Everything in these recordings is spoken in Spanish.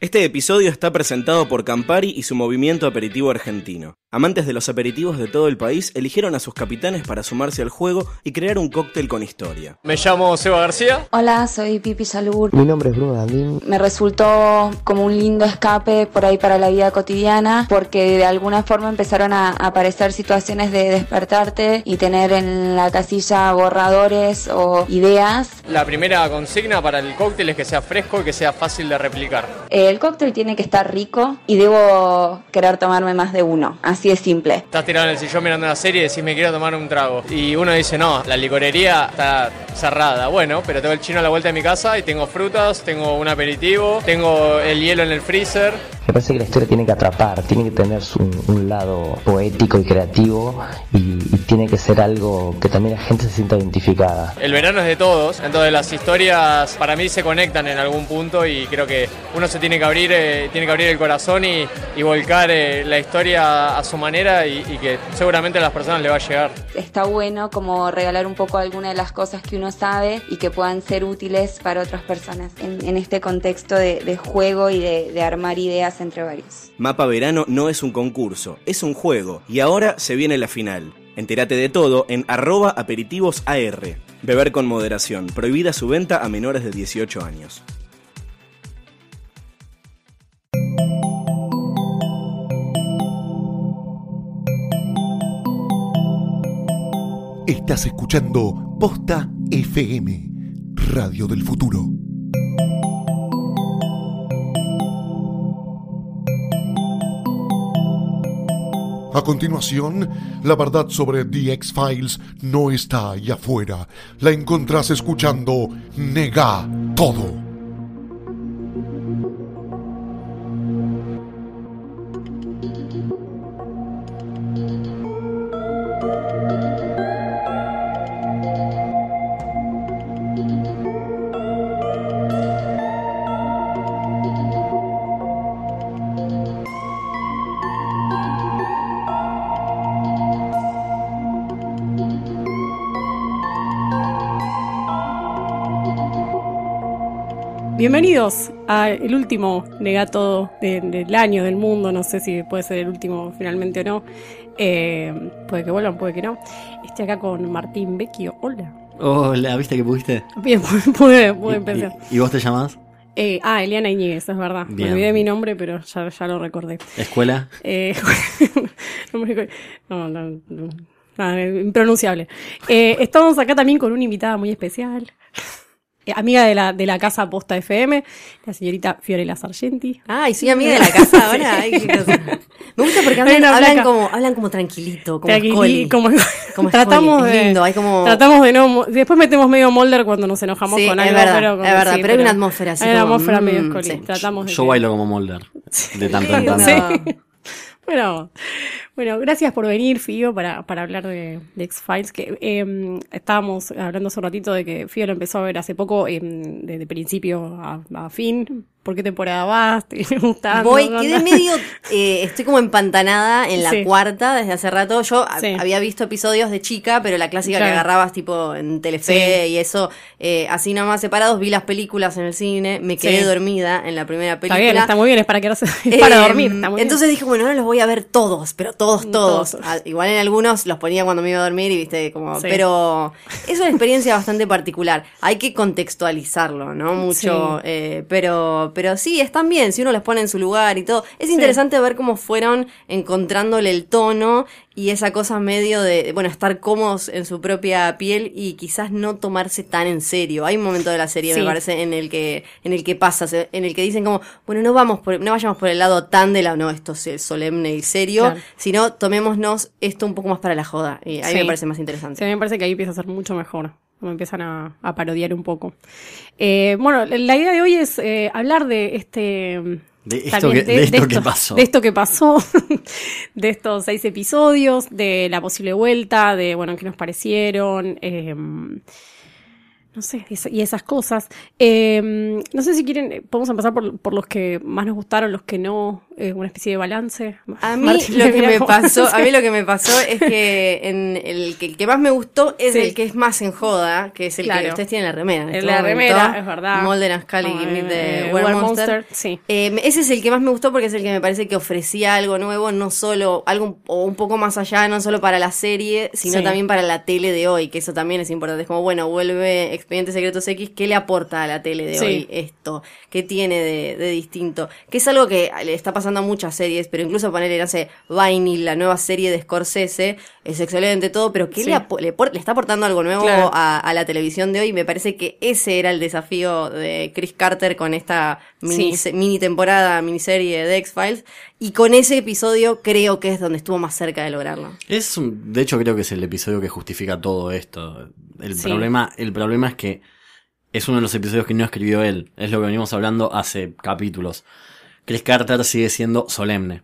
Este episodio está presentado por Campari y su movimiento aperitivo argentino. Amantes de los aperitivos de todo el país eligieron a sus capitanes para sumarse al juego y crear un cóctel con historia. Me llamo Seba García. Hola, soy Pipi Salur. Mi nombre es Bruno Dandín. Me resultó como un lindo escape por ahí para la vida cotidiana porque de alguna forma empezaron a aparecer situaciones de despertarte y tener en la casilla borradores o ideas. La primera consigna para el cóctel es que sea fresco y que sea fácil de replicar. El cóctel tiene que estar rico y debo querer tomarme más de uno. Así es simple. Estás tirado en el sillón mirando una serie y decís me quiero tomar un trago. Y uno dice no, la licorería está cerrada. Bueno, pero tengo el chino a la vuelta de mi casa y tengo frutas, tengo un aperitivo, tengo el hielo en el freezer. Me parece que la historia tiene que atrapar, tiene que tener un lado poético y creativo y, y tiene que ser algo que también la gente se sienta identificada. El verano es de todos, entonces las historias para mí se conectan en algún punto y creo que uno se tiene que abrir, eh, tiene que abrir el corazón y, y volcar eh, la historia a su manera y, y que seguramente a las personas le va a llegar. Está bueno como regalar un poco alguna de las cosas que uno sabe y que puedan ser útiles para otras personas en, en este contexto de, de juego y de, de armar ideas entre varios. Mapa Verano no es un concurso, es un juego y ahora se viene la final. Entérate de todo en arroba aperitivosAR. Beber con moderación, prohibida su venta a menores de 18 años. Estás escuchando Posta FM, Radio del Futuro. A continuación, la verdad sobre The X-Files no está allá afuera. La encontrás escuchando Nega Todo. Bienvenidos al último negato de- del año, del mundo. No sé si puede ser el último finalmente o no. Eh, puede que vuelvan, puede que no. Estoy acá con Martín Vecchio. Hola. Hola, ¿viste que pudiste? Bien, pude, pude ¿Y- empezar. ¿Y, y vos te llamás? Eh, ah, Eliana Iñiguez, es verdad. Bien. Me olvidé mi nombre, pero ya, ya lo recordé. ¿Escuela? Eh, no, no, no, nada, impronunciable. Eh, estamos acá también con una invitada muy especial. Eh, amiga de la, de la casa Posta FM, la señorita Fiorella Sargenti. Ay, soy amiga de la casa ahora. Ay. Me gusta porque hablan, como, hablan como tranquilito, como Tranquili- como, Como tratamos es de, lindo, hay como- tratamos de no, después metemos medio molder cuando nos enojamos Sí, con es algo, verdad, pero es verdad, sí, pero hay una atmósfera así Hay una como, atmósfera medio mm, sí. tratamos de Yo que- bailo como Mulder. De tanto en tanto. No. Bueno, bueno, gracias por venir, Fío, para, para hablar de, de X-Files. Que eh, estábamos hablando hace un ratito de que Fío lo empezó a ver hace poco, eh, de, de principio a fin. ¿Por qué temporada vas? ¿Te viene gustando? Voy, ¿Qué quedé medio, eh, estoy como empantanada en la Sí. cuarta desde hace rato. Yo Sí. había visto episodios de chica, pero la clásica Claro. que agarrabas tipo en Telefe Sí. y eso, eh, así nomás separados, vi las películas en el cine, me quedé dormida en la primera Está película. bien, está muy bien, es para quedarse, es para Eh, dormir. Está muy bien. entonces dije, bueno, ahora los voy a ver todos, pero todos, todos. Todos. Ah, Igual en algunos los ponía cuando me iba a dormir y viste, como, pero es una experiencia bastante particular. Hay que contextualizarlo, ¿no? Mucho, eh, pero, pero sí, están bien, si uno los pone en su lugar y todo. Es interesante ver cómo fueron encontrándole el tono y esa cosa medio de, bueno, estar cómodos en su propia piel y quizás no tomarse tan en serio. Hay un momento de la serie, Sí. me parece, en el que, en el que pasa, en el que dicen como, bueno, no vamos por, no vayamos por el lado tan de la, no, esto es solemne y serio, Claro. sino tomémonos esto un poco más para la joda. Y a mí Sí. me parece más interesante. Sí, a mí me parece que ahí empieza a ser mucho mejor. Como empiezan a, a parodiar un poco. Eh, bueno, la idea de hoy es eh, hablar de este. De esto, también que, de esto que pasó. De esto que pasó, de estos seis episodios, de la posible vuelta, de, bueno, qué nos parecieron, eh, no sé, y esas cosas. Eh, no sé si quieren, podemos empezar por, por los que más nos gustaron, los que no. Eh, una especie de balance. A mí Martín lo que me pasó, a mí lo que me pasó es que en el que, el que más me gustó es Sí. el que es más en joda, que es el que ustedes tienen en la remera. en este la momento. remera, es verdad. Mulder and Scully Oh, eh, Were Were Monster. Monster, sí. Eh, ese es el que más me gustó porque es el que me parece que ofrecía algo nuevo, no solo algo un- o un poco más allá, no solo para la serie, sino Sí. también para la tele de hoy, que eso también es importante. Es como, bueno, vuelve Expedientes Secretos X, ¿qué le aporta a la tele de hoy esto? ¿Qué tiene de, de distinto? Que es algo que le está pasando a muchas series, pero incluso ponerle, no sé, Vinyl, la nueva serie de Scorsese, es excelente todo, pero ¿qué Sí. le, está aportando algo nuevo Claro. a, a la televisión de hoy? Me parece que ese era el desafío de Chris Carter con esta mini, Sí. mini temporada, miniserie de X-Files. Y con ese episodio creo que es donde estuvo más cerca de lograrlo. Es un, de hecho creo que es el episodio que justifica todo esto. El Sí. problema, el problema es que es uno de los episodios que no escribió él. Es lo que venimos hablando hace capítulos. Chris Carter sigue siendo solemne.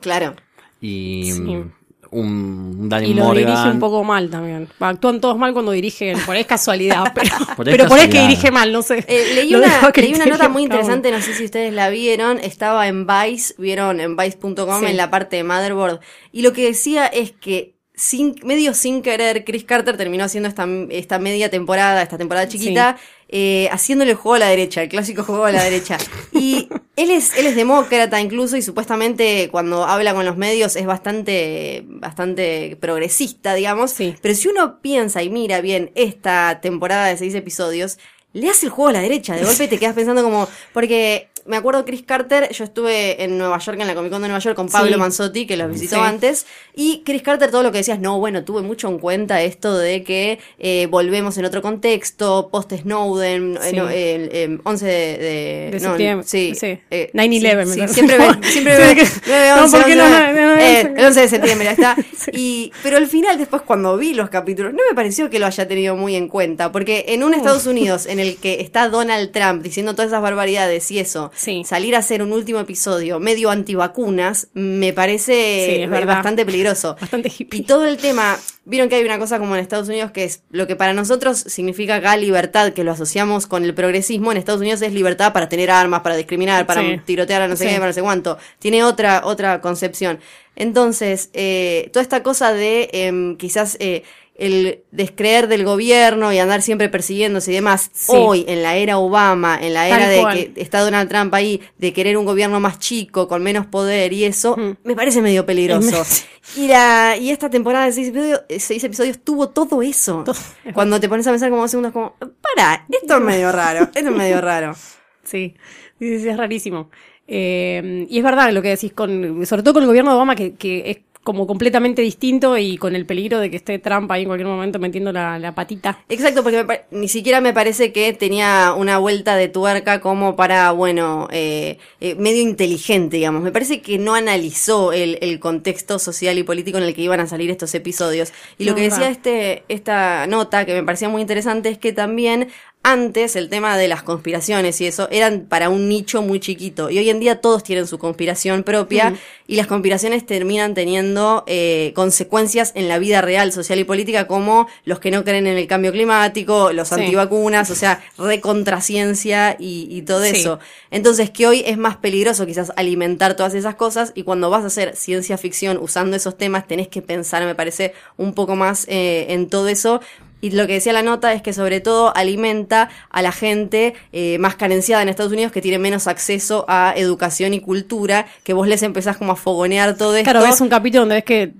Claro. Y Sí. mm, un Danny Y lo Morgan. dirige un poco mal también. Actúan todos mal cuando dirigen, por ahí es casualidad, pero Por ahí pero por ahí es que dirige mal, no sé. Eh, leí, una, leí una nota muy interesante, no sé si ustedes la vieron, estaba en Vice, vieron en Vice.com Sí. en la parte de Motherboard, y lo que decía es que sin, medio sin querer, Chris Carter terminó haciendo esta, esta media temporada, esta temporada chiquita, eh, haciéndole el juego a la derecha, el clásico juego a la derecha. Y él es, él es demócrata incluso, y supuestamente cuando habla con los medios es bastante, bastante progresista, digamos. Sí. Pero si uno piensa y mira bien esta temporada de seis episodios, le hace el juego a la derecha. De golpe te quedas pensando como. Porque me acuerdo Chris Carter, yo estuve en Nueva York, en la Comic Con de Nueva York, con Pablo Sí. Manzotti, que los visitó Sí. antes. Y Chris Carter, todo lo que decías, no, bueno, tuve mucho en cuenta esto de que eh, volvemos en otro contexto, post-Snowden, eh, Sí. no, el, eh, 11 de, de, De no, septiembre. Sí. Sí. eh, 9/11, sí, me sí, parece. siempre ve, siempre ve. Sí, que- 9/11, no, porque no, 11, no, no, no, eh, no. el 11 de septiembre, ahí está. y, pero al final, después, cuando vi los capítulos, no me pareció que lo haya tenido muy en cuenta. Porque en un Estados Unidos en el que está Donald Trump diciendo todas esas barbaridades y eso, Sí. salir a hacer un último episodio medio antivacunas, me parece Sí, verdad. bastante peligroso. Bastante hippie. Y todo el tema, vieron que hay una cosa como en Estados Unidos que es lo que para nosotros significa acá libertad, que lo asociamos con el progresismo, en Estados Unidos es libertad para tener armas, para discriminar, para Sí. tirotear a no sé qué, para no sé cuánto. Tiene otra, otra concepción. Entonces, eh, toda esta cosa de em, quizás eh, el descreer del gobierno y andar siempre persiguiéndose y demás, Sí. hoy en la era Obama, en la Tal era de cual. que está Donald Trump ahí, de querer un gobierno más chico, con menos poder y eso, Mm. me parece medio peligroso. Y, la, y esta temporada de seis episodios, eh, seis episodios tuvo todo eso. Todo. Cuando te pones a pensar como dos segundos, como, para, esto es medio raro, esto es medio raro. Sí, sí, sí, es rarísimo. Eh, y es verdad lo que decís, con, sobre todo con el gobierno de Obama, que, que es como completamente distinto y con el peligro de que esté Trump ahí en cualquier momento metiendo la, la patita. Exacto, porque me ni siquiera me parece que tenía una vuelta de tuerca como para, bueno, eh, eh, medio inteligente, digamos. Me parece que no analizó el, el contexto social y político en el que iban a salir estos episodios. Y lo que decía este, esta nota, que me parecía muy interesante, es que también antes el tema de las conspiraciones y eso eran para un nicho muy chiquito. Y hoy en día todos tienen su conspiración propia Mm. y las conspiraciones terminan teniendo eh, consecuencias en la vida real, social y política, como los que no creen en el cambio climático, los Sí. antivacunas, o sea, recontraciencia y, y todo Sí. eso. Entonces, que hoy es más peligroso quizás alimentar todas esas cosas y cuando vas a hacer ciencia ficción usando esos temas, tenés que pensar, me parece, un poco más eh, en todo eso. Y lo que decía la nota es que sobre todo alimenta a la gente eh, más carenciada en Estados Unidos que tiene menos acceso a educación y cultura, que vos les empezás como a fogonear todo esto. Claro, ves un capítulo donde ves que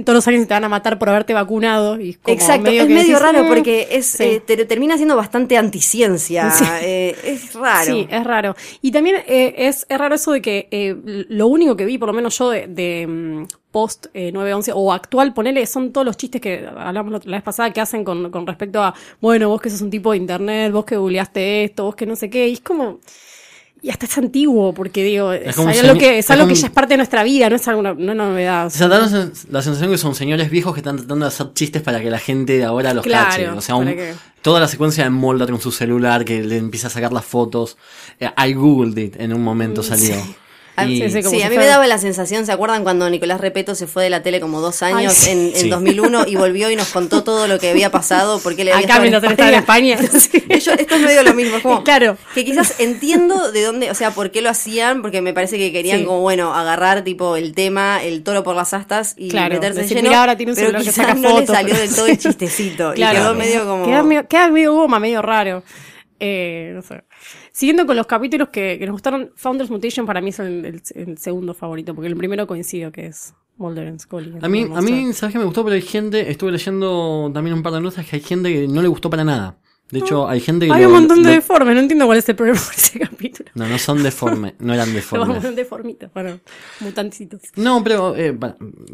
todos los años te van a matar por haberte vacunado. Y es como Exacto, es que medio decís, raro "Mm". porque es Sí. eh, te- termina siendo bastante anticiencia. Sí. eh, es raro. Sí, es raro. Y también eh, es, es raro eso de que eh, lo único que vi, por lo menos yo, de, de, mm, post eh, 911 o actual, ponele, son todos los chistes que hablamos la vez pasada que hacen con, con respecto a, bueno, vos que sos un tipo de internet, vos que googleaste esto, vos que no sé qué, y es como... Y hasta es antiguo, porque digo, es, algo, que, es es algo como- que ya es parte de nuestra vida, no es alguna no es una novedad. O sea, da la sen- la sensación que son señores viejos que están tratando de hacer chistes para que la gente de ahora los Claro, cache. O sea, un- toda la secuencia de Mulder con su celular que le empieza a sacar las fotos. Eh, I googled it en un momento salió. A, Y- sí, Sí, como sí, si a mí me daba la sensación, ¿se acuerdan cuando Nicolás Repeto se fue de la tele como dos años sí. en, en Sí. 2001 y volvió y nos contó todo lo que había pasado? Porque le había Acá estado en mientras él estaba en España. Ellos- esto es medio lo mismo, como Claro. que quizás entiendo de dónde, o sea, por qué lo hacían, porque me parece que querían Sí. como, bueno, agarrar tipo el tema, el toro por las astas y Claro, meterse decir, de lleno, "Mira, ahora tiene un pero que saca no le fotos". salió del todo el chistecito Claro. y quedó medio como... Queda medio, queda medio goma, medio raro. Eh, no sé. Siguiendo con los capítulos que, que nos gustaron, Founders Mutation para mí es el, el- el segundo favorito, porque el primero coincido que es Mulder and Scully. A mí, a mí. ¿sabes qué me gustó? Pero hay gente, estuve leyendo también un par de notas que hay gente que no le gustó para nada. De hecho, hay gente que... Hay lo- un montón de lo- deformes, no entiendo cuál es el problema No, no son deformes, no eran deformes. a deformitos, bueno, mutancitos. No, pero, eh,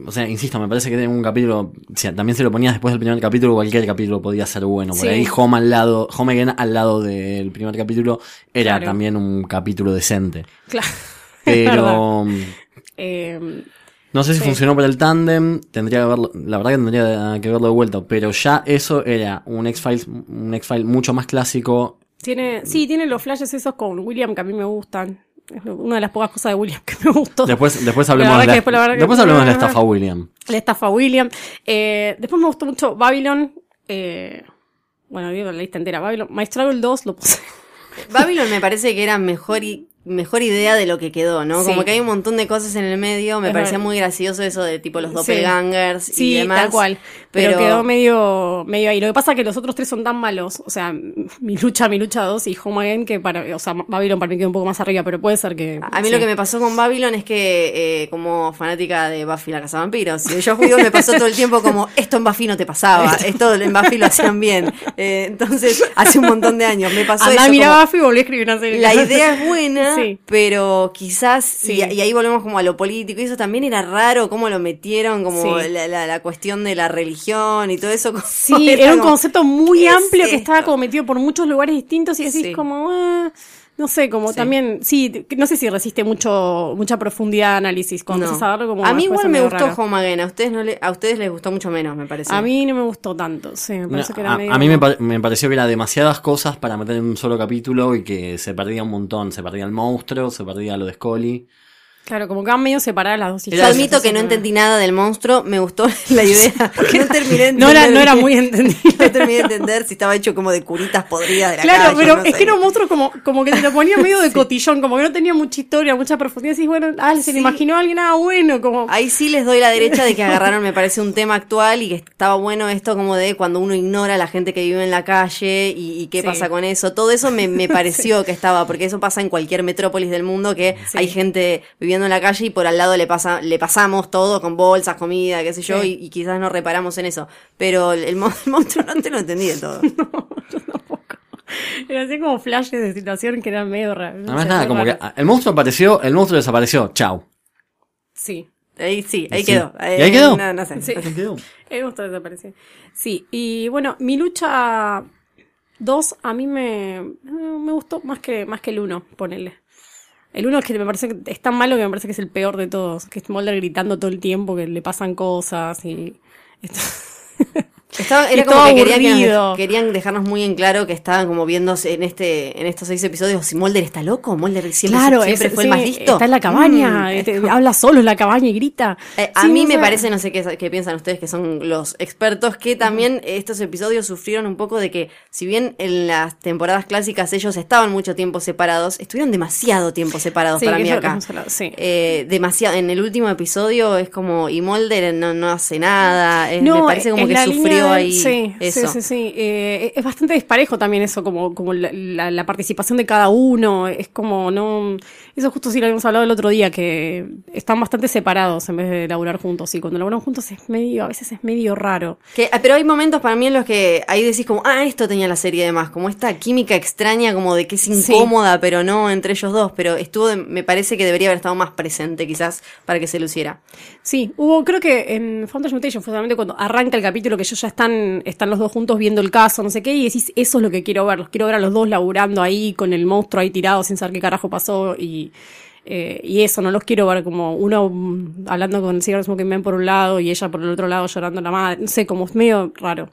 o sea, insisto, me parece que en un capítulo, o sea, también se lo ponías después del primer capítulo, cualquier capítulo podía ser bueno. Por Sí. ahí Home al lado, Home Again al lado del primer capítulo era Claro. también un capítulo decente. Claro. Pero Eh, no sé si Sí. funcionó para el tándem, tendría que verlo, la verdad que tendría que verlo de vuelta, pero ya eso era un X-Files, un X-File mucho más clásico. Tiene, sí, tiene los flashes esos con William que a mí me gustan. Es una de las pocas cosas de William que me gustó. Después, después hablemos de la, después la después hablemos de la estafa William. La estafa William. Eh, después me gustó mucho Babylon. Eh, bueno, digo la lista entera. Babylon. My Struggle 2 lo puse. Babylon me parece que era mejor y mejor idea de lo que quedó, ¿no? Sí. Como que hay un montón de cosas en el medio, me Es parecía verdad. muy gracioso eso de tipo los Sí. doppelgangers y Sí, demás. tal cual. Pero, quedó medio, medio ahí. Lo que pasa es que los otros tres son tan malos. O sea, mi lucha, mi lucha 2 y Home Again, que para, o sea, Babylon para mí quedó un poco más arriba, pero puede ser que. A mí lo que me pasó con Babylon es que, eh, como fanática de Buffy la Casa Vampiros, y Joss Whedon me pasó todo el tiempo como, esto en Buffy no te pasaba, esto en Buffy lo hacían bien. Eh, entonces, hace un montón de años me pasó Andá, eso. mira como- Buffy y volví a escribir una serie. La idea es buena, Sí. pero quizás, Sí. y, y ahí volvemos como a lo político, y eso también era raro, cómo lo metieron, como Sí. la, la- la cuestión de la religión y todo eso. Sí, era un como, concepto muy ¿qué es amplio que estaba como metido por muchos lugares distintos y decís como, ah, no sé, como Sí. también, sí, no sé si resiste mucho, mucha profundidad de análisis cuando No. a como a mí igual me gustó raro. Home Again, a ustedes, no le, a ustedes les gustó mucho menos, me parece. A mí no me gustó tanto, sí, me parece que era a, medio... a mí me, me pareció que era demasiadas cosas para meter en un solo capítulo y que se perdía un montón. Se perdía el monstruo, se perdía lo de Scully. Claro, como que van medio separadas las dos Yo historias. admito que no entendí nada del monstruo, me gustó la idea. No terminé de No era, entender- no era muy entendible. No terminé de entender si estaba hecho como de curitas podridas de la Claro, calle, pero no es sé. que era un monstruo como, como que te lo ponía medio de cotillón, como que no tenía mucha historia, mucha profundidad. Y bueno, ah, se Sí. le imaginó a alguien, ah, bueno, como... Ahí sí les doy la derecha de que agarraron, me parece, un tema actual y que estaba bueno esto como de cuando uno ignora a la gente que vive en la calle y, y qué Sí. pasa con eso. Todo eso me, me pareció que estaba, porque eso pasa en cualquier metrópolis del mundo, que hay gente viviendo en la calle y por al lado le pasa, le pasamos todo con bolsas, comida, qué sé yo, Sí. y, y quizás no reparamos en eso. Pero el, el mon- el monstruo no te lo entendí de todo. Era así como flashes de situación que eran medio raros. no Además, sé, nada, como que raro. el monstruo apareció, el monstruo desapareció. Chau. Sí. Ahí sí, ahí Sí. quedó. ¿Y ahí quedó? No, no sé. Sí. Ahí quedó. Me gustó desaparecer. Sí, y bueno, mi lucha 2 a mí me, me gustó más que, más que el 1, ponele. El 1 es que me parece que es tan malo que me parece que es el peor de todos. Que es Mulder gritando todo el tiempo, que le pasan cosas y... Estaba, Y era como todo que, quería que nos querían dejarnos muy en claro que estaban como viéndose en este en estos seis episodios si Mulder está loco, Mulder siempre, claro, siempre es- fue el más listo. Está en la cabaña, Mm, este, habla solo en la cabaña y grita. Eh, a mí no me parece, no sé qué, qué piensan ustedes que son los expertos, que también estos episodios sufrieron un poco de que, si bien en las temporadas clásicas ellos estaban mucho tiempo separados, estuvieron demasiado tiempo separados Sí, para mí acá. hablado. Eh, demasiado, en el último episodio es como, y Mulder no, no hace nada, es- me parece como que sufrió ahí sí, eso. Sí, sí, sí. Eh, es bastante disparejo también eso, como, como la, la- la participación de cada uno. Es como, no. Eso justo sí lo habíamos hablado el otro día, que están bastante separados en vez de laburar juntos. Y cuando laburan juntos es medio, a veces es medio raro. Que, ah, pero hay momentos para mí en los que ahí decís como, ah, esto tenía la serie de más, como esta química extraña, como de que es Sí. incómoda, pero no entre ellos dos, pero estuvo, de- me parece que debería haber estado más presente quizás para que se luciera. Sí, hubo, creo que en Founders Mutation fue solamente cuando arranca el capítulo que ellos ya están, están los dos juntos viendo el caso, no sé qué, y decís, eso es lo que quiero ver, los quiero ver a los dos laburando ahí con el monstruo ahí tirado sin saber qué carajo pasó y, eh, y eso, no los quiero ver como uno hablando con Cigarette Smoking Man por un lado y ella por el otro lado llorando la madre, no sé, como es medio raro.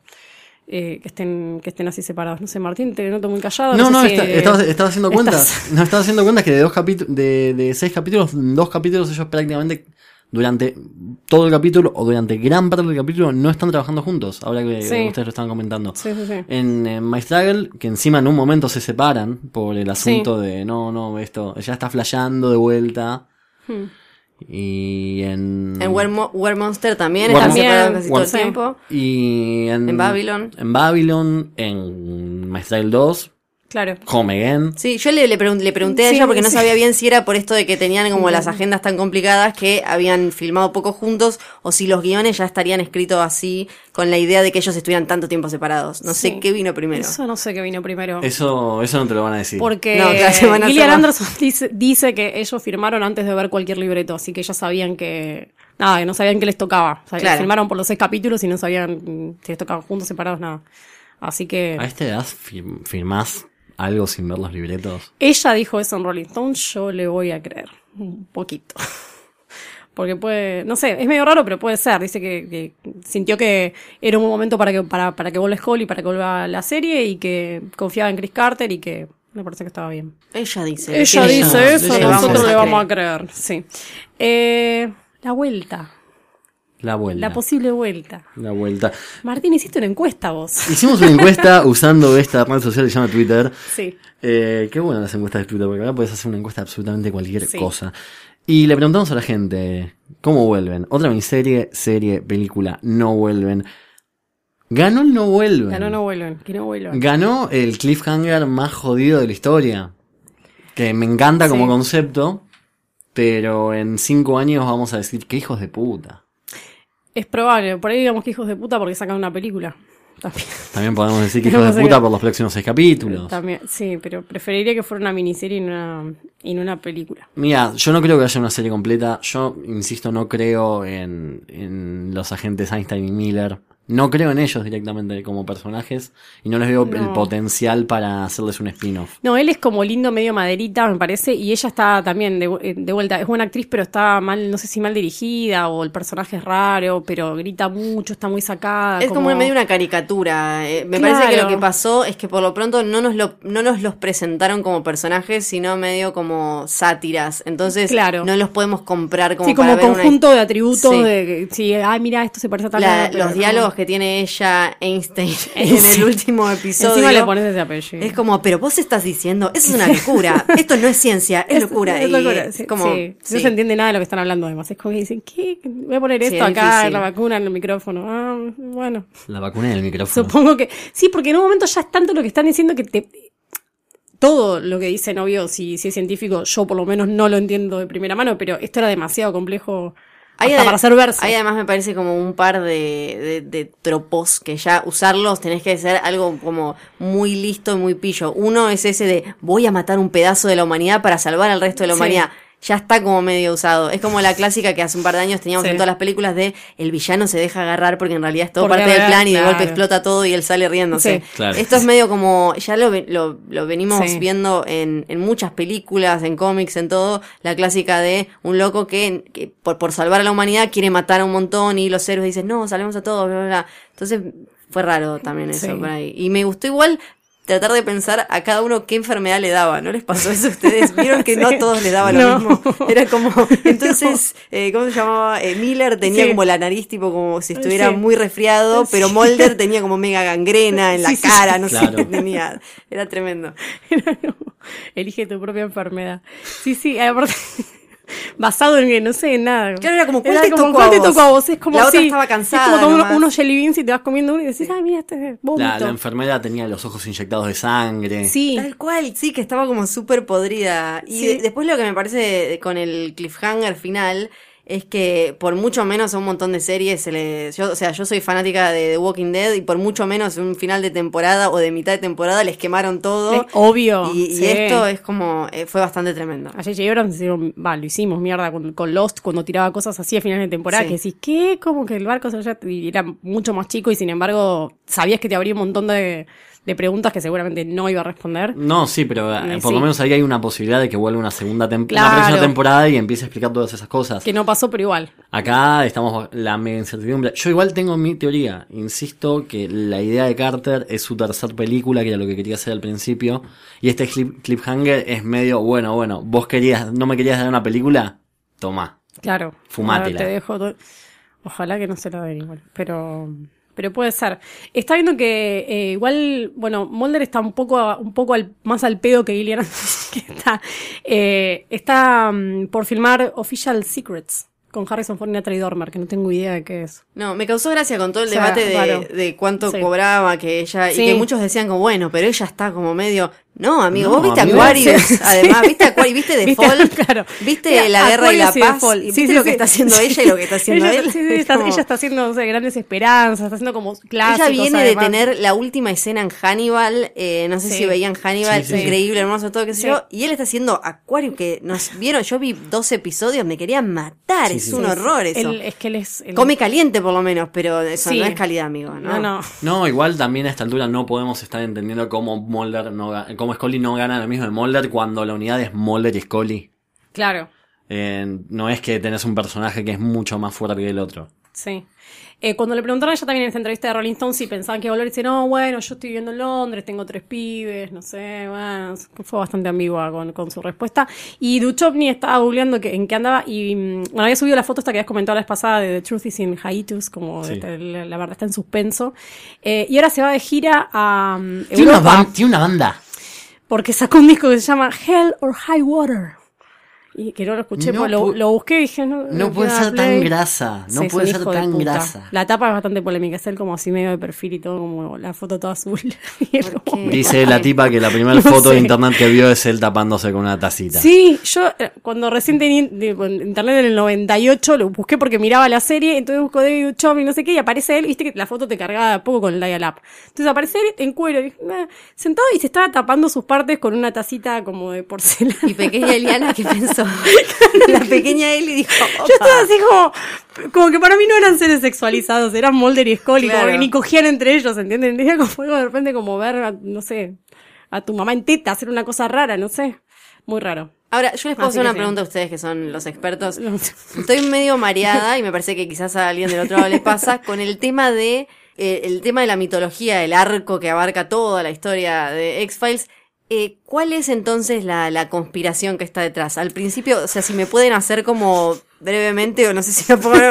eh, que estén que estén así separados. No sé, Martín, te noto muy callado. No, no, sé si, está- estaba, estaba haciendo cuentas. estás- No, estaba haciendo cuentas que de dos capítulos, de, de seis capítulos, dos capítulos ellos prácticamente durante todo el capítulo o durante gran parte del capítulo no están trabajando juntos. Ahora que Sí. ustedes lo estaban comentando. Sí, sí, sí. En, eh, My Struggle, que encima en un momento se separan por el asunto de no, no, esto, ella está flasheando de vuelta. Hmm. Y en. En Were, Mo- Were Monster también Were están Monster. todo el tiempo. Y en. En Babylon. En Babylon, en My Struggle 2, Claro. Home Again. Sí, yo le, le, pregun- le pregunté a Sí, ella porque no sí. sabía bien si era por esto de que tenían como las agendas tan complicadas que habían filmado poco juntos o si los guiones ya estarían escritos así con la idea de que ellos estuvieran tanto tiempo separados. No sé qué vino primero. Eso no sé qué vino primero. Eso, eso no te lo van a decir. Porque No, claro, Gillian Anderson dice, dice que ellos firmaron antes de ver cualquier libreto, así que ya sabían que. Nada, que no sabían que les tocaba. O sea, que Claro. firmaron por los seis capítulos y no sabían si les tocaban juntos, separados, nada. Así que. ¿A esta edad fir- firmás algo sin ver los libretos? Ella dijo eso en Rolling Stone, yo le voy a creer. Un poquito. Porque puede, no sé, es medio raro, pero puede ser. Dice que, que sintió que era un buen momento para que, para, para que vuelva Holly, para que vuelva la serie y que confiaba en Chris Carter y que me parece que estaba bien. Ella dice. Ella que dice eso, nosotros le vamos a creer. creer, sí. Eh, la vuelta, La vuelta. la posible vuelta. La vuelta. Martín, hiciste una encuesta vos. Hicimos una encuesta usando esta red social que se llama Twitter. Sí. Eh, qué bueno las encuestas de Twitter, porque ahora puedes hacer una encuesta de absolutamente cualquier Sí. cosa. Y le preguntamos a la gente, ¿cómo vuelven? Otra miniserie, serie, película, no vuelven. Ganó el no vuelven. Ganó, no vuelven, que no vuelvan. Ganó el cliffhanger más jodido de la historia. Que me encanta como Sí. concepto, pero en cinco años vamos a decir que hijos de puta. Es probable, por ahí digamos que hijos de puta porque sacan una película. También. También podemos decir que hijos de puta por los próximos seis capítulos. También, sí, pero preferiría que fuera una miniserie y no una, y una película. Mira, yo no creo que haya una serie completa. Yo, insisto, no creo en, en los agentes Einstein y Miller. No creo en ellos directamente como personajes. Y no les veo el potencial para hacerles un spin-off. No, él es como lindo, medio maderita, me parece, y ella está también de, eh, de vuelta. Es buena actriz, pero está mal, no sé si mal dirigida o el personaje es raro, pero grita mucho, está muy sacada. Es como medio una caricatura. eh, me Claro. parece que lo que pasó es que por lo pronto no nos, lo, no nos los presentaron como personajes, sino medio como sátiras. Entonces Claro. no los podemos comprar como Sí, como para ver una- conjunto de atributos Sí. de sí, ay, mira, esto se parece a tal La- los no. Que tiene ella, Einstein, en el último episodio. Encima le pones ese apellido. Es como, pero vos estás diciendo, eso es una locura, esto no es ciencia, es, locura. Es locura, es sí, como, sí. sí. No se entiende nada de lo que están hablando además. Es como que dicen, ¿qué? Voy a poner Sí, esto es acá, difícil. la vacuna en el micrófono. Ah, bueno. La vacuna en el micrófono. Supongo que. Sí, porque en un momento ya es tanto lo que están diciendo que te. Todo lo que dicen, obvio, si, si es científico, yo por lo menos no lo entiendo de primera mano, pero esto era demasiado complejo Hay hasta ade- para hacer verse. Hay además me parece como un par de, de, de tropos que ya usarlos tenés que hacer algo como muy listo y muy pillo. Uno es ese de voy a matar un pedazo de la humanidad para salvar al resto de la Sí. humanidad. Ya está como medio usado. Es como la clásica que hace un par de años teníamos Sí. en todas las películas de el villano se deja agarrar porque en realidad es todo Porque parte del plan y de golpe explota todo y él sale riéndose. Sí. Claro. Esto es medio como, ya lo, ve- lo, lo venimos Sí. viendo en, en muchas películas, en cómics, en todo, la clásica de un loco que, que por, por salvar a la humanidad quiere matar a un montón y los héroes dicen, no, salvemos a todos, bla, bla, bla. Entonces fue raro también eso Sí. por ahí. Y me gustó igual tratar de pensar a cada uno qué enfermedad le daba. ¿No les pasó eso a ustedes? Vieron que no a todos les daba lo No. mismo. Era como, entonces, eh, ¿cómo se llamaba? Eh, Miller tenía Sí. como la nariz tipo como si estuviera Sí. muy resfriado, pero Sí. Mulder tenía como mega gangrena en la cara, sí. no Claro. sé qué tenía. Era tremendo. Era como, Elige tu propia enfermedad. Sí, sí, aparte. Basado en que no sé, en nada. Claro, era como, ¿cuál te como, tocó ¿cuál a te vos? tocó a vos? Es como La otra sí, estaba cansada Es como tomar nomás. unos jelly beans y te vas comiendo uno y decís, ah, mira, este es vómito. La, la enfermera tenía los ojos inyectados de sangre. Sí. Tal cual, sí, que estaba como súper podrida. Y Sí. de- después lo que me parece con el cliffhanger final es que por mucho menos a un montón de series se le... Yo, o sea, yo soy fanática de The Walking Dead y por mucho menos un final de temporada o de mitad de temporada les quemaron todo. Es obvio. y, esto es como... eh, fue bastante tremendo. A J.J. Abrams hicieron- va, lo hicimos mierda con, con Lost cuando tiraba cosas así a finales de temporada Sí. que decís, ¿qué? Como que el barco se era mucho más chico y sin embargo sabías que te abría un montón de, de preguntas que seguramente no iba a responder. No, sí, pero eh, Eh, por sí. lo menos ahí hay una posibilidad de que vuelva una segunda tem- Claro. una próxima temporada y empiece a explicar todas esas cosas. Que no pasó, pero igual. Acá estamos la mega incertidumbre. Yo igual tengo mi teoría. Insisto que la idea de Carter es su tercer película, que era lo que quería hacer al principio. Y este clip, cliffhanger es medio, bueno, bueno, vos querías, no me querías dar una película, toma. Claro. Fumátela. Te dejo todo- Ojalá que no se la den igual. Pero, pero puede ser. Está viendo que eh, igual, bueno, Mulder está un poco, a- un poco al- más al pedo que Gillian. que está, eh, está mm, por filmar Official Secrets con Harrison Ford y Natalie Dormer, que no tengo idea de qué es. No, me causó gracia con todo el O sea, debate de, de cuánto Sí. cobraba que ella, Sí. y que muchos decían como, bueno, pero ella está como medio, no, amigo, No, vos viste amigo. Aquarius, Sí, sí. además, viste Aquarius, viste The ¿Viste? Fall, Claro. viste Mira, La Guerra y la Paz, y viste sí, lo que está haciendo ella y lo que está haciendo ella, él. sí, sí, Es está, como- ella está haciendo grandes esperanzas, está haciendo como clásicos. Ella viene además. de tener la última escena en Hannibal, eh, no sé Sí. si veían Hannibal, Sí, sí. increíble, hermoso, todo que sé Sí. yo, y él está haciendo Aquarius que nos vieron, yo vi dos episodios, me querían matar, Sí, es sí, un sí. horror eso. Es que él es. Come caliente por lo menos, pero eso Sí. no es calidad, amigo, ¿no? No, no. No, igual también a esta altura no podemos estar entendiendo cómo Mulder no cómo Scully no gana lo mismo de Mulder cuando la unidad es Mulder y Scully. Claro. Eh, no es que tenés un personaje que es mucho más fuerte que el otro. Sí. Eh, cuando le preguntaron a ella también en esta entrevista de Rolling Stone si pensaban que volver, dice, no, bueno, yo estoy viviendo en Londres, tengo tres pibes, no sé, bueno, fue bastante ambigua con, con su respuesta. Y Duchovny estaba googleando que, en qué andaba y, mm, bueno, había subido la foto esta que habías comentado la vez pasada de The Truth is in Hiatus, como Sí. este, la, la verdad está en suspenso. Eh, y ahora se va de gira a mm, una, tiene una banda. Porque sacó un disco que se llama Hell or High Water. Y que no lo escuché, No porque lo, busqué y dije, no, No puede ser tan grasa. No Sí, puede ser tan grasa. La tapa es bastante polémica, es él como así medio de perfil y todo, como la foto toda azul. Dice la tipa que la primera No foto de internet que vio es él tapándose con una tacita. Sí, yo eh, cuando recién tenía internet en el 98 lo busqué porque miraba la serie, entonces busco David Duchovny y no sé qué, y aparece él, viste que la foto te cargaba de poco con el dial-up. Entonces aparece él en cuero, y dije, "Ah", sentado y se estaba tapando sus partes con una tacita como de porcelana. Y pequeña Eliana, ¿qué pensó? la pequeña Eli dijo, Yo estaba así como, como que para mí no eran seres sexualizados, eran Mulder y Scully, Claro. como que ni cogían entre ellos, ¿entienden? Era como de repente como ver, a, no sé, a tu mamá en teta, hacer una cosa rara, no sé. Muy raro. Ahora, yo les puedo Así hacer una sí. pregunta a ustedes que son los expertos. Estoy medio mareada y me parece que quizás a alguien del otro lado le pasa con el tema de eh, el tema de la mitología, el arco que abarca toda la historia de X-Files. Eh, ¿Cuál es entonces la, la conspiración que está detrás? Al principio, o sea, si me pueden hacer como brevemente, o no sé si lo puedo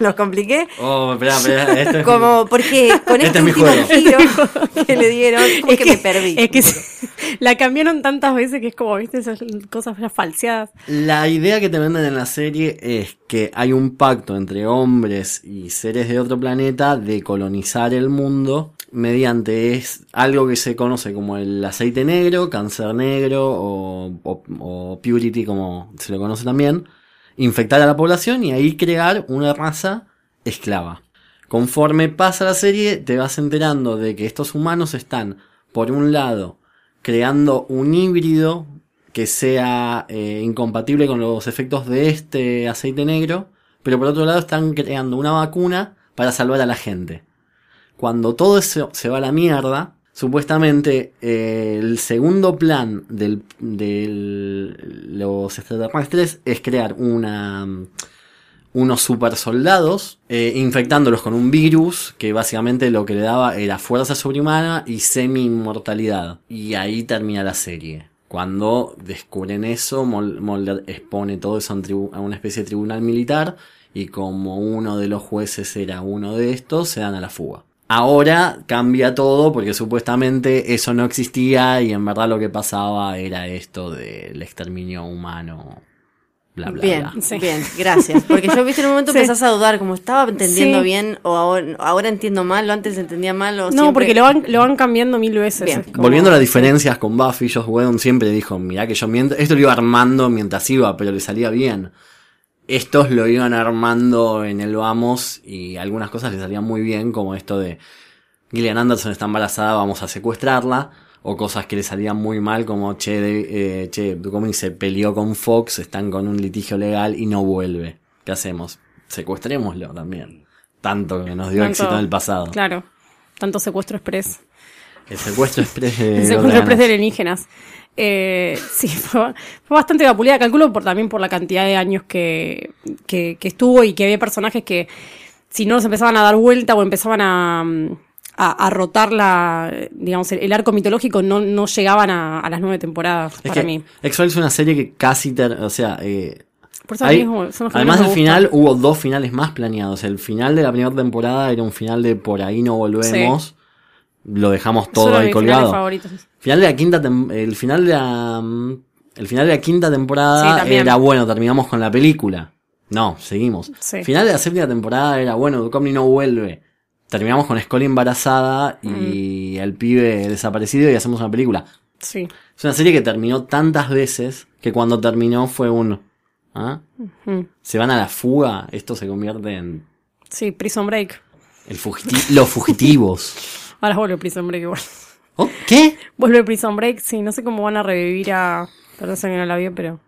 lo compliqué. Oh, espera, espera. Es- Como, porque con Este este, es mi último juego. giro que le dieron, como Es que, me perdí. Es que se- la cambiaron tantas veces que es como, viste, esas cosas ya falseadas. La idea que te venden en la serie es que hay un pacto entre hombres y seres de otro planeta de colonizar el mundo mediante es algo que se conoce como el aceite negro, cáncer negro o, o- o purity como se lo conoce también, infectar a la población y ahí crear una raza esclava. Conforme pasa la serie te vas enterando de que estos humanos están, por un lado, creando un híbrido que sea eh, incompatible con los efectos de este aceite negro, pero por otro lado están creando una vacuna para salvar a la gente. Cuando todo eso se va a la mierda, supuestamente eh, el segundo plan de los extraterrestres es crear una unos super soldados, eh, infectándolos con un virus que básicamente lo que le daba era fuerza sobrehumana y semi-inmortalidad. Y ahí termina la serie. Cuando descubren eso, Mulder expone todo eso a una especie de tribunal militar y como uno de los jueces era uno de estos, se dan a la fuga. Ahora cambia todo porque supuestamente eso no existía y en verdad lo que pasaba era esto del exterminio humano. Bla, bla, Bien, bla. Sí. bien, gracias. Porque yo, viste, en un momento Sí. empezás a dudar, como estaba entendiendo Sí. bien, o ahora, ahora entiendo mal, o antes entendía mal, o No, siempre- porque lo van, lo van cambiando mil veces. Bien. es como- Volviendo a las diferencias con Buffy, Joss Whedon siempre dijo, mirá que yo miento, esto lo iba armando mientras iba, pero le salía bien. Estos lo iban armando en el vamos y algunas cosas le salían muy bien, como esto de Gillian Anderson está embarazada, vamos a secuestrarla, o cosas que le salían muy mal, como che, de- eh, che, Duchovny se peleó con Fox, están con un litigio legal y no vuelve. ¿Qué hacemos? Secuestrémoslo también. Tanto que nos dio Tanto- éxito en el pasado. Claro, tanto secuestro express. El secuestro express de El secuestro express de alienígenas. Eh, sí, fue, fue, bastante vapuleada, calculo por, también por la cantidad de años que, que, que, estuvo y que había personajes que si no se empezaban a dar vuelta o empezaban a, a, a rotar la, digamos, el, el, arco mitológico, no, no llegaban a, a las nueve temporadas es para que mí. X-Files es una serie que casi, ter, o sea, eh, Por eso hay- mismo, son los que además del final hubo dos finales más planeados. El final de la primera temporada era un final de por ahí no volvemos. Lo dejamos todo ahí colgado. Final de la quinta el final de la mm, el final de la quinta temporada era bueno, terminamos con la película. No, seguimos. Sí. Final de la séptima temporada era bueno, Ducomni no vuelve. Terminamos con Scully embarazada Mm. y el pibe desaparecido y hacemos una película. Sí. Es una serie que terminó tantas veces que cuando terminó fue un ¿ah? Se van a la fuga, esto se convierte en Sí, Prison Break. el fugiti- los fugitivos. Ahora vuelve Prison Break igual. ¿Oh? ¿Qué? Vuelve Prison Break, sí, no sé cómo van a revivir a. Perdón si alguien no la vio, pero.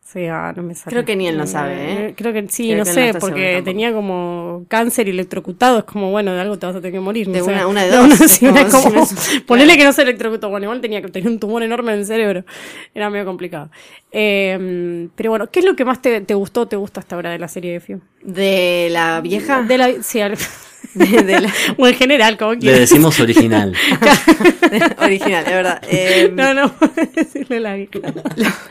Sí, ah, no me sale. Creo que ni él lo sabe, ¿eh? Creo que sí, Creo no que sé, porque tenía como cáncer electrocutado. Es como, bueno, de algo te vas a tener que morir. No De sé. una- una de dos, no, es sí, una como- Ponele que no se electrocutó. Bueno, igual tenía que tener un tumor enorme en el cerebro. Era medio complicado. Eh, pero bueno, ¿qué es lo que más te, te gustó, te gusta hasta ahora de la serie de Fiu? De la vieja. De la, sí, al- De, de la o en general, como Le quieras. decimos original. original, de verdad. Eh, No, no, decirle la vieja.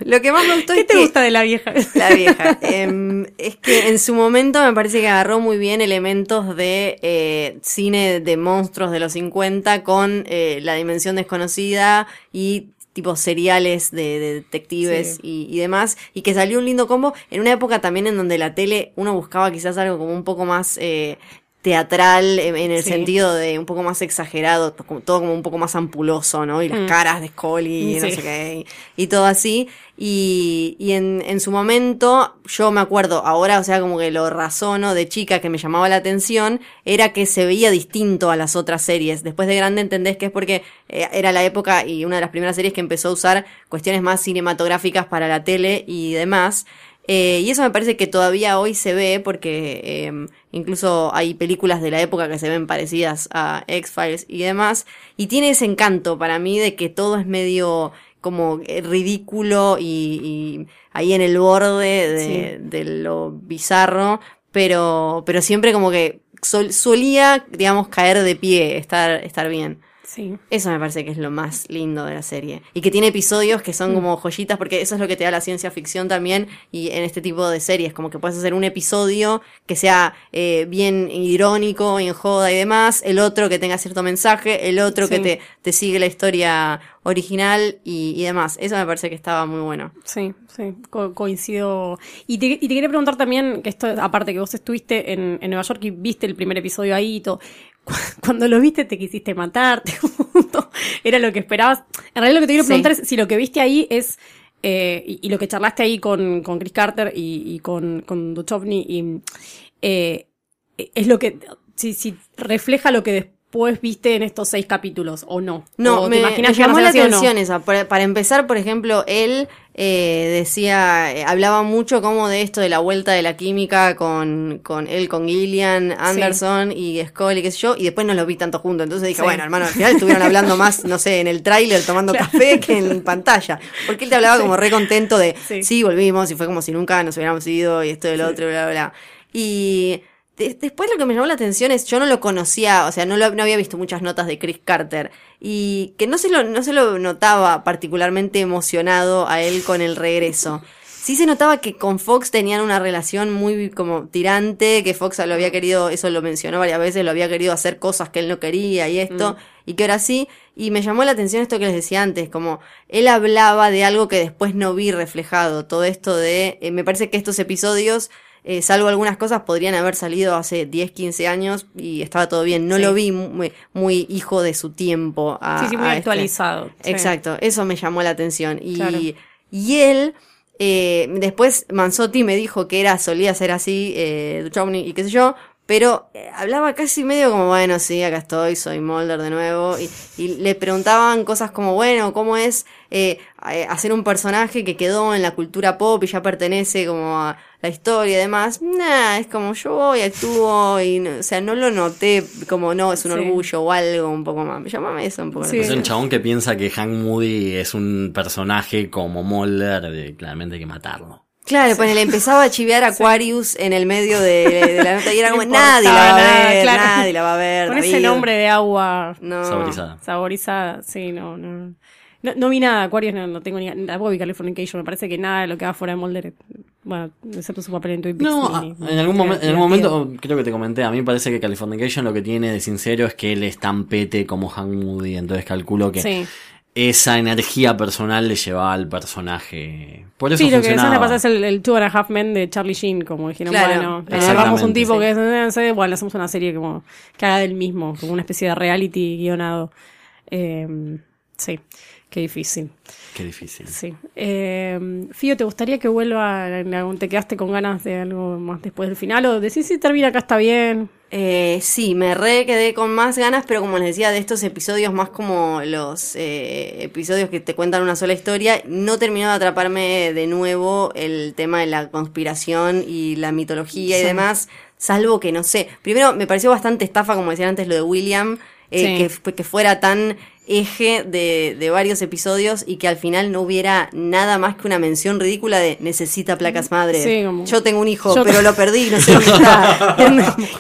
Lo que más me gustó ¿Qué es te que- gusta de la vieja? La vieja. Em, es que en su momento me parece que agarró muy bien elementos de eh, cine de monstruos de los 50 con eh, la dimensión desconocida y tipo seriales de, de detectives y, y demás, y que salió un lindo combo en una época también en donde la tele uno buscaba quizás algo como un poco más eh, teatral en, el Sí. sentido de un poco más exagerado, como- todo como un poco más ampuloso, ¿no? Y las Mm. caras de Scully y no sé qué, y, y todo así. Y, y en, en su momento, yo me acuerdo, ahora, o sea, como que lo razono de chica que me llamaba la atención, era que se veía distinto a las otras series. Después de grande entendés que es porque eh, era la época y una de las primeras series que empezó a usar cuestiones más cinematográficas para la tele y demás. Eh, y eso me parece que todavía hoy se ve porque eh, incluso hay películas de la época que se ven parecidas a X-Files y demás. Y tiene ese encanto para mí de que todo es medio como eh, ridículo y, y ahí en el borde de, de lo bizarro, pero, pero siempre como que sol- solía, digamos, caer de pie, estar, estar bien. Sí. Eso me parece que es lo más lindo de la serie. Y que tiene episodios que Mm. son como joyitas, porque eso es lo que te da la ciencia ficción también. Y en este tipo de series, como que puedes hacer un episodio que sea eh, bien irónico, en joda y demás. El otro que tenga cierto mensaje. El otro que te, te sigue la historia original y, y demás. Eso me parece que estaba muy bueno. Sí, sí, co- coincido. Y te, y te quería preguntar también, que esto, aparte que vos estuviste en, en Nueva York y viste el primer episodio ahí y todo, cuando lo viste te quisiste matar, te gustó, era lo que esperabas. En realidad lo que te quiero Sí. preguntar es si lo que viste ahí es, eh, y, y lo que charlaste ahí con, con Chris Carter y, y con, con Duchovny, y, eh, es lo que, si, si refleja lo que después viste en estos seis capítulos, o no. No, o me, te imaginas me que llamó la o no? atención esa. Para, para empezar, por ejemplo, él eh, decía, eh, hablaba mucho como de esto de la vuelta de la química con, con él, con Gillian Anderson y Scully, qué sé yo, y después no los vi tanto juntos. Entonces dije, Sí. bueno, hermano, al final estuvieron hablando más, no sé, en el tráiler tomando café que en pantalla. Porque él te hablaba como re contento de, Sí. sí. volvimos y fue como si nunca nos hubiéramos ido y esto y lo otro, bla, bla, bla. Y después lo que me llamó la atención es, yo no lo conocía, o sea, no, lo, no había visto muchas notas de Chris Carter y que no se, lo, no se lo notaba particularmente emocionado a él con el regreso. Sí se notaba que con Fox tenían una relación muy como tirante, que Fox lo había querido, eso lo mencionó varias veces, lo había querido hacer cosas que él no quería y esto, y que ahora sí, y me llamó la atención esto que les decía antes, como él hablaba de algo que después no vi reflejado, todo esto de, eh, me parece que estos episodios eh, salvo algunas cosas, podrían haber salido hace 10, 15 años y estaba todo bien. No Sí. lo vi muy, muy hijo de su tiempo. A, Sí, sí, muy este. actualizado. sí. Exacto, eso me llamó la atención. Y, Claro. y él, eh, después Manzotti me dijo que era, solía ser así, eh, Duchovny y qué sé yo, pero eh, hablaba casi medio como, bueno, sí, acá estoy, soy Mulder de nuevo, y, y le preguntaban cosas como, bueno, ¿cómo es eh, hacer un personaje que quedó en la cultura pop y ya pertenece como a la historia y demás? Nah, es como yo voy, actúo, y, no- o sea, no lo noté como, no, es un Sí. orgullo o algo un poco más, llámame eso un poco. Sí. Es un chabón que piensa que Hank Moody es un personaje como Mulder, de, claramente hay que matarlo. Claro, pues le empezaba a chivear a Aquarius en el medio de, de la nota y era como, nadie la va a nada, ver, claro. nadie la va a ver. Con ese David". nombre de agua No. Saborizada. saborizada, sí, no, no. No, no vi nada Aquarius, no, no tengo ni tampoco vi Californication, me parece que nada de lo que va fuera de Mulder, eh, bueno, excepto su papel en Twin Peaks. No, ni- a- ni- en algún, momen- en algún momento creo que te comenté, a mí me parece que Californication lo que tiene de sincero es que él es tan pete como Hank Moody, entonces calculo que Sí. esa energía personal le llevaba al personaje. Por eso Sí, lo que le pasa es el, el Two and a Half Men de Charlie Sheen, como dijeron, Claro, bueno, agarramos un tipo sí. que es, bueno, hacemos una serie como que haga del mismo, como una especie de reality guionado. Eh, sí, qué difícil. Qué difícil. Sí. Eh, Fío, ¿te gustaría que vuelva? ¿Te quedaste con ganas de algo más después del final? ¿O decís si termina acá está bien? Eh, sí, me re quedé con más ganas, pero como les decía, de estos episodios más como los eh, episodios que te cuentan una sola historia, no terminó de atraparme de nuevo el tema de la conspiración y la mitología y demás, salvo que no sé. Primero, me pareció bastante estafa, como decían antes, lo de William, eh, Sí. que, fu- que fuera tan eje de, de varios episodios y que al final no hubiera nada más que una mención ridícula de necesita placas madre. Sí, como- Yo tengo un hijo, Yo- pero lo perdí, no sé dónde está.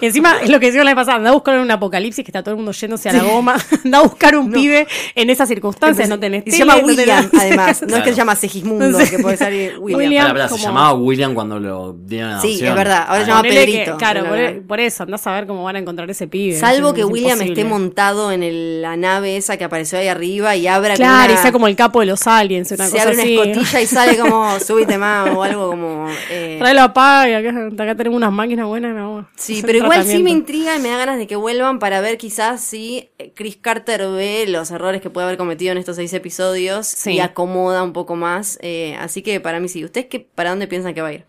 y encima es lo que decía la vez pasada, anda a buscar un apocalipsis que está todo el mundo yéndose a la goma, anda a buscar un pibe en esas circunstancias, no tenés Y se tele, llama no tenés- William, además. No es que se llama Segismundo, que puede salir William. Se como- llamaba William cuando lo dieron a Sí, es verdad, ahora se Ah, llama Ponele que- Pedrito. claro, Pero por, eso, andás a ver cómo van a encontrar ese pibe. Salvo es- que es William imposible. esté montado en el- la nave esa que apareció ahí arriba y abra como Claro, una- y sea como el capo de los aliens, una se cosa abre una escotilla y sale como súbite más o algo como eh, Tráelo a paz, y acá, acá tenemos unas máquinas buenas. No, Sí, pero igual sí me intriga y me da ganas de que vuelvan para ver quizás si eh, Chris Carter ve los errores que puede haber cometido en estos seis episodios Sí. y acomoda un poco más. eh, así que para mí sí. ¿Ustedes qué, para dónde piensan que va a ir?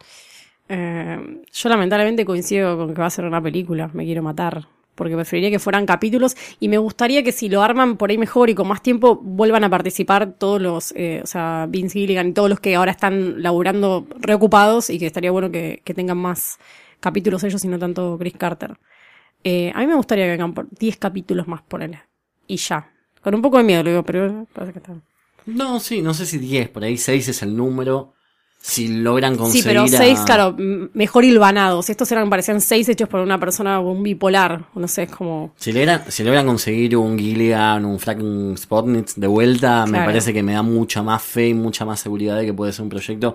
Eh, yo lamentablemente coincido con que va a ser una película, me quiero matar. Porque preferiría que fueran capítulos y me gustaría que si lo arman por ahí mejor y con más tiempo vuelvan a participar todos los, eh, o sea, Vince Gilligan y todos los que ahora están laburando reocupados y que estaría bueno que, tengan más capítulos ellos y no tanto Chris Carter. Eh, a mí me gustaría que por 10 capítulos más por él. Y ya. Con un poco de miedo lo digo, pero parece que está. No, sí, no sé si 10, por ahí 6 es el número. Si logran conseguir. Sí, pero a- seis, claro, mejor hilvanados. Estos eran, parecían seis hechos por una persona, un bipolar. No sé, es como. Si logran, si logran conseguir un Gilligan, un Frank Spotnitz de vuelta, me parece que me da mucha más fe y mucha más seguridad de que puede ser un proyecto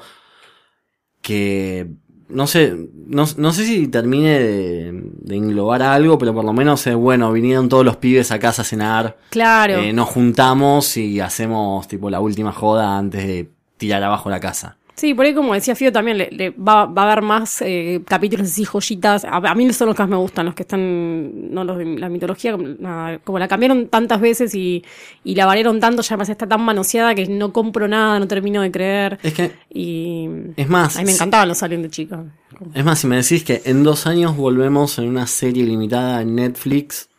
que no sé, no, no sé si termine de, de englobar algo, pero por lo menos es bueno, vinieron todos los pibes a casa a cenar, Claro. eh, nos juntamos y hacemos tipo la última joda antes de tirar abajo la casa. Sí, por ahí como decía Fío también, le, le va, va a haber más eh, capítulos así, joyitas. A, a mí son los que más me gustan, los que están, no los de la mitología, como, nada, como la cambiaron tantas veces y, y la variaron tanto, ya además está tan manoseada que no compro nada, no termino de creer. Es que, Y es más, a mí me encantaban los aliens de chica. es más, si me decís que en dos años volvemos en una serie limitada en Netflix,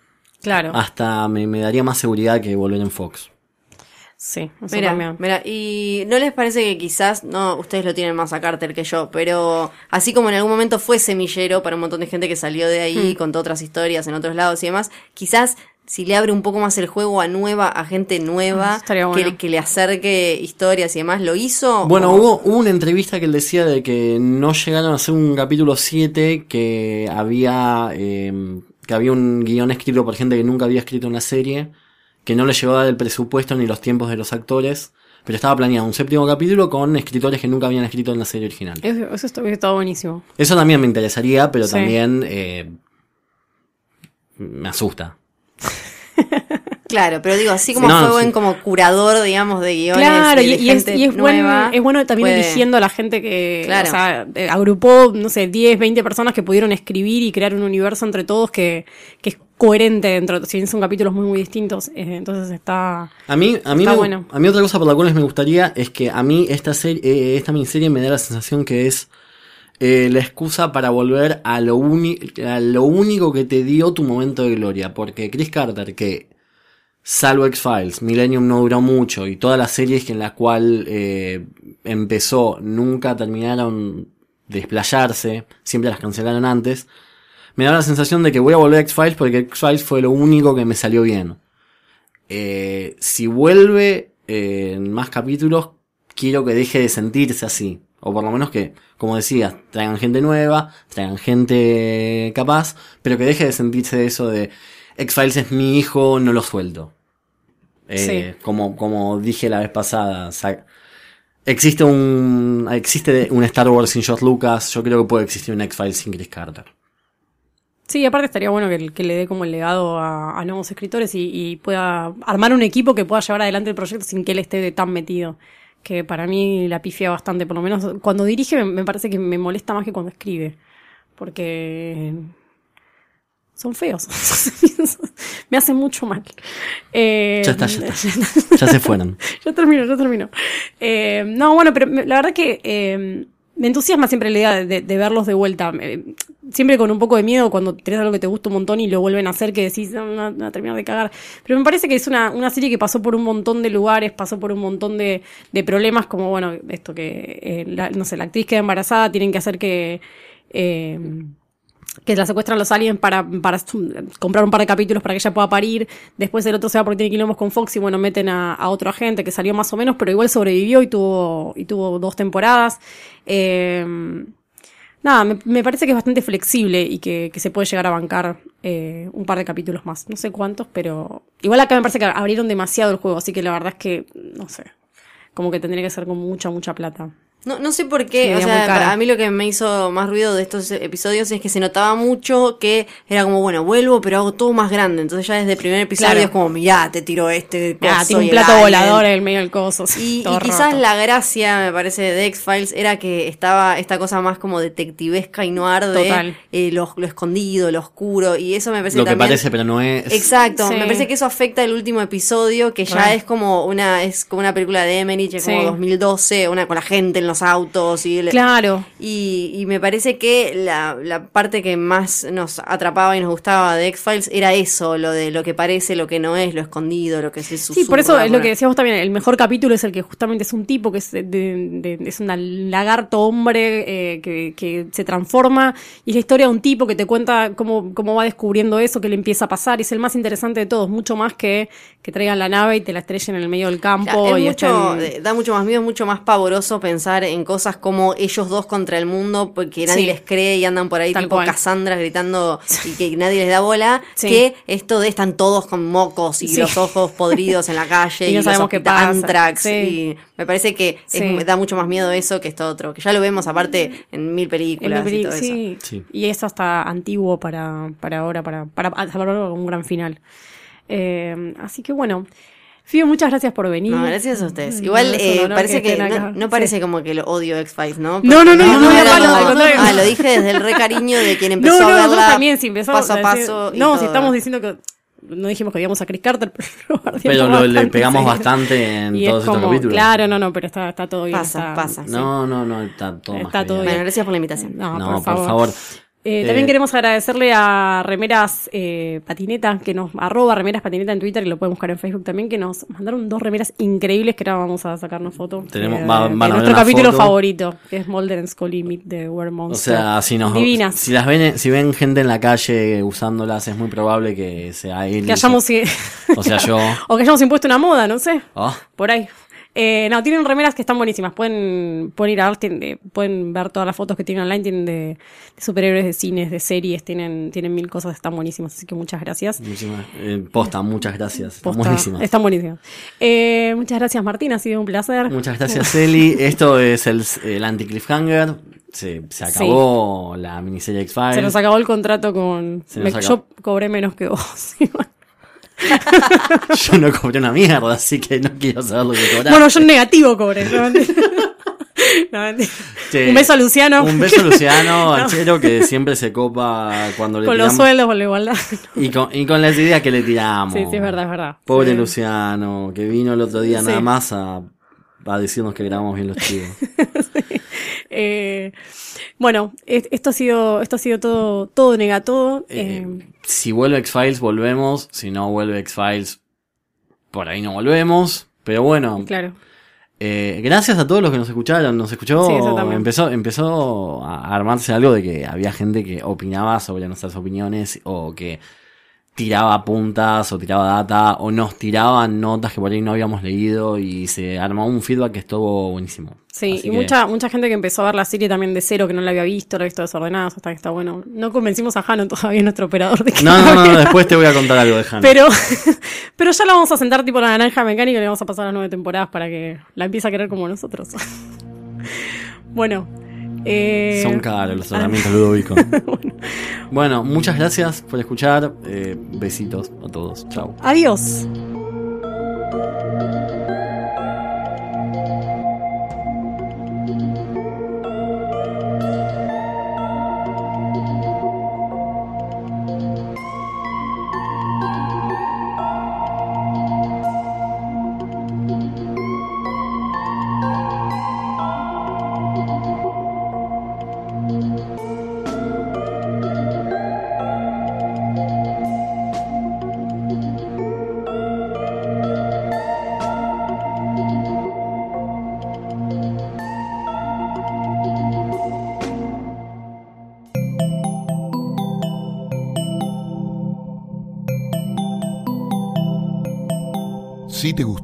Claro, hasta me, me daría más seguridad que volver en Fox. Sí, eso Mira, también. mira, y no les parece que quizás, no, ustedes lo tienen más a Carter que yo, pero así como en algún momento fue semillero para un montón de gente que salió de ahí, contó otras historias en otros lados y demás, quizás si le abre un poco más el juego a nueva, a gente nueva, Ah, que, le acerque historias y demás, ¿lo hizo? Bueno, ¿O- hubo, hubo una entrevista que él decía de que no llegaron a hacer un capítulo 7, que había, eh, que había un guion escrito por gente que nunca había escrito una serie, que no le llegó a dar el presupuesto ni los tiempos de los actores, pero estaba planeado un séptimo capítulo con escritores que nunca habían escrito en la serie original. Eso, eso está, buenísimo. Eso también me interesaría, pero Sí. también eh, me asusta. Claro, pero digo, así como No, fue sí. buen como curador, digamos, de guiones. Claro, de y, y es, y es, buen- nueva, es bueno también puede- eligiendo a la gente que Claro. o sea, eh, agrupó, no sé, 10, 20 personas que pudieron escribir y crear un universo entre todos que, que es coherente dentro, si bien son capítulos muy muy distintos, eh, entonces está... A mí, a mí, me- bueno. a mí otra cosa por la cual me gustaría es que a mí esta serie, eh, esta miniserie me da la sensación que es eh, la excusa para volver a lo, uni- a lo único que te dio tu momento de gloria. Porque Chris Carter, que salvo X-Files, Millennium no duró mucho y todas las series que en las cuales eh, empezó nunca terminaron de desplayarse, siempre las cancelaron antes, me da la sensación de que voy a volver a X-Files porque X-Files fue lo único que me salió bien. Eh, si vuelve eh, en más capítulos, quiero que deje de sentirse así. O por lo menos que, como decías, traigan gente nueva, traigan gente capaz, pero que deje de sentirse eso de X-Files es mi hijo, no lo suelto. Eh, como, como dije la vez pasada, sa- existe un, existe un Star Wars sin George Lucas, yo creo que puede existir un X-Files sin Chris Carter. Sí, aparte estaría bueno que, que le dé como el legado a, a nuevos escritores y, y pueda armar un equipo que pueda llevar adelante el proyecto sin que él esté tan metido. Que para mí la pifia bastante, por lo menos cuando dirige me, me parece que me molesta más que cuando escribe. Porque son feos. me hacen mucho mal. Eh, Ya está, ya está. Ya se fueron. ya termino, ya termino. Eh, no, bueno, pero me- la verdad que eh, me entusiasma siempre la idea de, de verlos de vuelta. Eh, siempre con un poco de miedo cuando tenés algo que te gusta un montón y lo vuelven a hacer, que decís, no, no, no, terminar de cagar. Pero me parece que es una, una serie que pasó por un montón de lugares, pasó por un montón de, de problemas, como, bueno, esto que, eh, la- no sé, la actriz queda embarazada, tienen que hacer que... eh, que la secuestran los aliens para, para comprar un par de capítulos para que ella pueda parir. Después el otro se va porque tiene quilombos con Fox y bueno, meten a, a otro agente que salió más o menos, pero igual sobrevivió y tuvo, y tuvo dos temporadas. Eh, nada, me, me parece que es bastante flexible y que, que se puede llegar a bancar eh, un par de capítulos más. No sé cuántos, pero igual acá me parece que abrieron demasiado el juego, así que la verdad es que, no sé, como que tendría que ser con mucha, mucha plata. No, no sé por qué, Sí, o sea, a mí lo que me hizo más ruido de estos episodios es que se notaba mucho que era como, bueno, vuelvo, pero hago todo más grande. Entonces ya desde el primer episodio Claro. es como, mirá, te tiro este Ah, tiene un plato alien". volador en el medio del coso. Y, quizás roto. la gracia, me parece, de X-Files era que estaba esta cosa más como detectivesca y noir de Total. eh, lo, lo escondido, lo oscuro. Y eso me parece Lo que también... parece, pero no es. Exacto, Sí. me parece que eso afecta el último episodio, que ya es como una, es como una película de Emmerich, es como Sí. 2012, una con la gente en los autos y el- Claro. y, y me parece que la, la parte que más nos atrapaba y nos gustaba de X-Files era eso, lo de lo que parece, lo que no es, lo escondido, lo que se Sí, por eso susurra, es lo que decíamos también, el mejor capítulo es el que justamente es un tipo que es, de, de- es un lagarto hombre eh, que, que se transforma y es la historia de un tipo que te cuenta cómo, cómo va descubriendo eso, que le empieza a pasar, y es el más interesante de todos, mucho más que que traigan la nave y te la estrellen en el medio del campo Claro, es y mucho, estén- da mucho más miedo, mucho más pavoroso pensar en cosas como ellos dos contra el mundo, porque nadie Sí. les cree y andan por ahí Tal tipo cual. Cassandra gritando y que nadie les da bola, Sí. que esto de están todos con mocos y Sí. los ojos podridos en la calle Y no los sabemos qué pasa. antrax Sí. y me parece que es- Sí. da mucho más miedo eso que esto otro, que ya lo vemos aparte en mil en películas y todo eso. Y es hasta antiguo para, para ahora, para, para, para un gran final. Eh, así que bueno. Fío, muchas gracias por venir. No, gracias a ustedes. Mm, Igual es eh, parece que, estén no, no parece Sí. como que lo odio X-Files, ¿no? No, no, no, no, no, era como-. Ah, lo dije desde el re cariño de quien empezó No, no, a verla también, si empezamos paso a paso. No, si estamos diciendo que. No dijimos que odiamos a Chris Carter, pero Pero lo- le pegamos seguido. bastante en Y es todos estos como- capítulos. Claro, no, no, pero está, está todo bien. Pasa, está- pasa. sí. No, no, no, está todo más Está que todo bien. Bueno, gracias por la invitación. No, No, por favor. Eh, Eh, también queremos agradecerle a Remeras eh, Patineta, que nos arroba Remeras Patineta en Twitter y lo pueden buscar en Facebook también, que nos mandaron dos remeras increíbles que ahora vamos a sacarnos foto. Tenemos- Eh, de ver nuestro capítulo foto. favorito, que es Mulder and Meet the Were O sea, si nos Divinas. si las ven, si ven gente en la calle usándolas, es muy probable que sea él. que hayamos... O sea, yo. o que hayamos impuesto una moda, no sé. Oh, Por ahí. Eh, no, tienen remeras que están buenísimas. Pueden, pueden ir a ver, tienen de- pueden ver todas las fotos que tienen online. Tienen de, de superhéroes, de cines, de series. Tienen, tienen mil cosas, están buenísimas. Así que muchas gracias. muchísimas- eh, posta, muchas gracias. Posta, buenísima. Están buenísimas. Eh, muchas gracias, Martín. Ha sido un placer. Muchas gracias, Eli. Esto es el, el anti-cliffhanger. Se, se acabó la miniserie X-Files. Se nos acabó el contrato con. Me- yo cobré menos que vos. Yo no cobré una mierda, así que no quiero saber lo que cobraste. bueno, yo en negativo cobré. No. Sí. Un beso a Luciano. Un beso a Luciano, al No. chero, que siempre se copa cuando le Con los sueldos, con la igualdad. Y con, y con las ideas que le tiramos. Sí, sí, es verdad, es verdad. Pobre Sí. Luciano, que vino el otro día Sí. nada más a, a decirnos que grabamos bien los chivos. Eh, bueno, es- esto ha sido, esto ha sido todo, todo nega todo. Eh, Eh, si vuelve X-Files, volvemos. Si no vuelve X-Files, por ahí no volvemos. Pero bueno, claro. eh, gracias a todos los que nos escucharon. Nos escuchó. Sí, empezó, empezó a armarse algo de que había gente que opinaba sobre nuestras opiniones o que tiraba puntas o tiraba data o nos tiraban notas que por ahí no habíamos leído y se armó un feedback que estuvo buenísimo. Sí, Así y que- mucha, mucha gente que empezó a ver la serie también de cero, que no la había visto, la había visto desordenada, hasta que está bueno. No convencimos a Jano todavía, nuestro operador, de que No, no, no, después te voy a contar algo de Hannah. Pero, pero ya la vamos a sentar tipo la naranja mecánica y le vamos a pasar las nueve temporadas para que la empiece a querer como nosotros. bueno. Eh, Son caros los tratamientos Ludovico. bueno, muchas gracias por escuchar. eh, besitos a todos. Chao. Adiós.